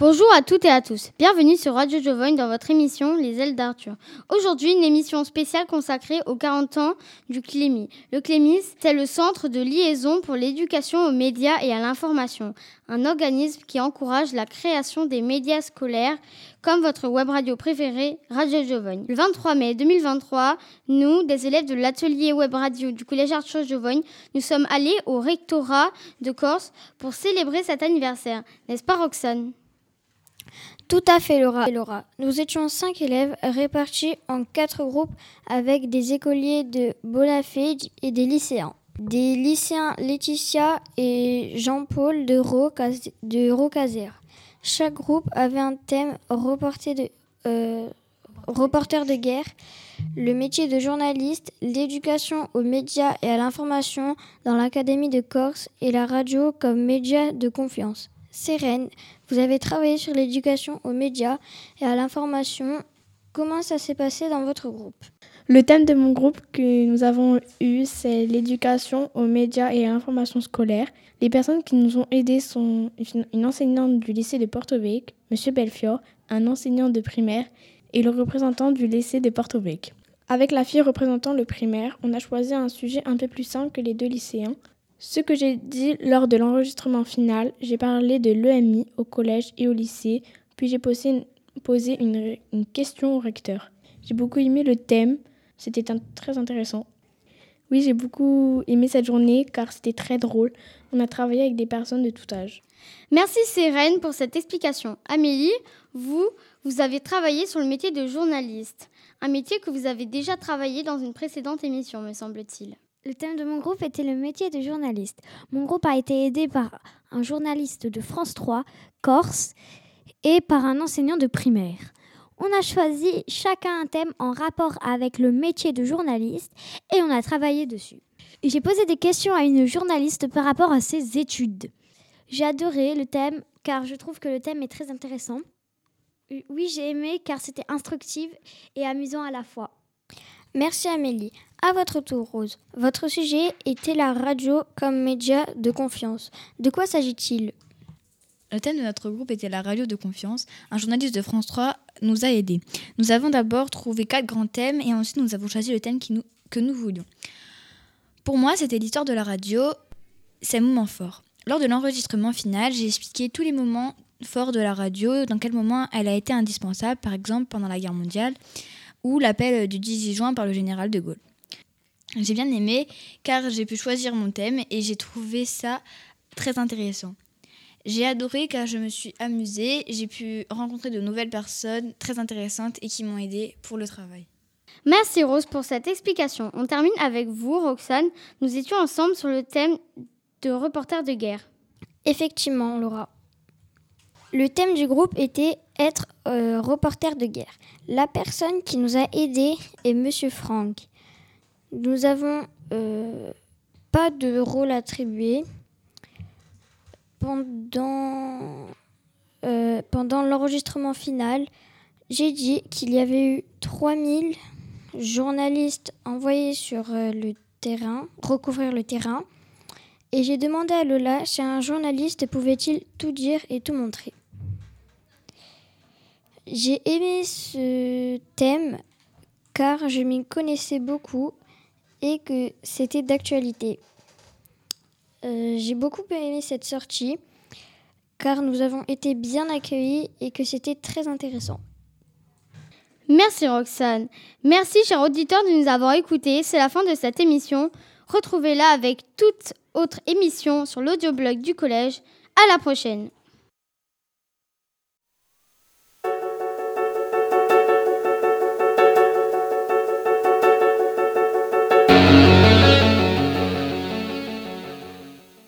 Bonjour à toutes et à tous. Bienvenue sur Radio Jovogne dans votre émission Les ailes d'Arthur. Aujourd'hui, une émission spéciale consacrée aux 40 ans du Clémy. Le Clémy, c'est le centre de liaison pour l'éducation aux médias et à l'information, un organisme qui encourage la création des médias scolaires comme votre web radio préférée, Radio Jovogne. Le 23 mai 2023, nous, des élèves de l'atelier web radio du collège Arthur Jovogne, nous sommes allés au rectorat de Corse pour célébrer cet anniversaire. N'est-ce pas Roxane? Tout à fait, Laura. Laura. Nous étions cinq élèves répartis en quatre groupes avec des écoliers de Bonafé et des lycéens. Des lycéens Laetitia et Jean-Paul de, Rocazer. Chaque groupe avait un thème euh, reporter de guerre, le métier de journaliste, l'éducation aux médias et à l'information dans l'Académie de Corse et la radio comme média de confiance. Sérène, vous avez travaillé sur l'éducation aux médias et à l'information. Comment ça s'est passé dans votre groupe? Le thème de mon groupe que nous avons eu, c'est l'éducation aux médias et à l'information scolaire. Les personnes qui nous ont aidés sont une enseignante du lycée de Porto Vecchio, M. Belfior, un enseignant de primaire et le représentant du lycée de Porto Vecchio. Avec la fille représentant le primaire, on a choisi un sujet un peu plus simple que les deux lycéens, ce que j'ai dit lors de l'enregistrement final, j'ai parlé de l'EMI au collège et au lycée, puis j'ai posé, une, question au recteur. J'ai beaucoup aimé le thème, c'était très intéressant. Oui, j'ai beaucoup aimé cette journée car c'était très drôle. On a travaillé avec des personnes de tout âge. Merci Sérène pour cette explication. Amélie, vous, vous avez travaillé sur le métier de journaliste, un métier que vous avez déjà travaillé dans une précédente émission, me semble-t-il. Le thème de mon groupe était le métier de journaliste. Mon groupe a été aidé par un journaliste de France 3, Corse, et par un enseignant de primaire. On a choisi chacun un thème en rapport avec le métier de journaliste et on a travaillé dessus. J'ai posé des questions à une journaliste par rapport à ses études. J'ai adoré le thème car je trouve que le thème est très intéressant. Oui, j'ai aimé car c'était instructif et amusant à la fois. Merci Amélie. À votre tour, Rose. Votre sujet était la radio comme média de confiance. De quoi s'agit-il? Le thème de notre groupe était la radio de confiance. Un journaliste de France 3 nous a aidés. Nous avons d'abord trouvé quatre grands thèmes et ensuite nous avons choisi le thème que nous voulions. Pour moi, c'était l'histoire de la radio, ses moments forts. Lors de l'enregistrement final, j'ai expliqué tous les moments forts de la radio, dans quel moment elle a été indispensable, par exemple pendant la guerre mondiale ou l'appel du 18 juin par le général de Gaulle. J'ai bien aimé car j'ai pu choisir mon thème et j'ai trouvé ça très intéressant. J'ai adoré car je me suis amusée, j'ai pu rencontrer de nouvelles personnes très intéressantes et qui m'ont aidé pour le travail. Merci Rose pour cette explication. On termine avec vous, Roxane. Nous étions ensemble sur le thème de reporter de guerre. Effectivement, Laura. Le thème du groupe était être euh, reporter de guerre. La personne qui nous a aidés est Monsieur Franck. Nous n'avons euh, pas de rôle attribué. Pendant, euh, pendant l'enregistrement final, j'ai dit qu'il y avait eu 3000 journalistes envoyés sur le terrain, recouvrir le terrain. Et j'ai demandé à Lola si un journaliste pouvait-il tout dire et tout montrer. J'ai aimé ce thème car je m'y connaissais beaucoup et que c'était d'actualité. Euh, j'ai beaucoup aimé cette sortie car nous avons été bien accueillis et que c'était très intéressant. Merci Roxane. Merci chers auditeurs de nous avoir écoutés. C'est la fin de cette émission. Retrouvez-la avec toute autre émission sur l'audioblog du collège. À la prochaine.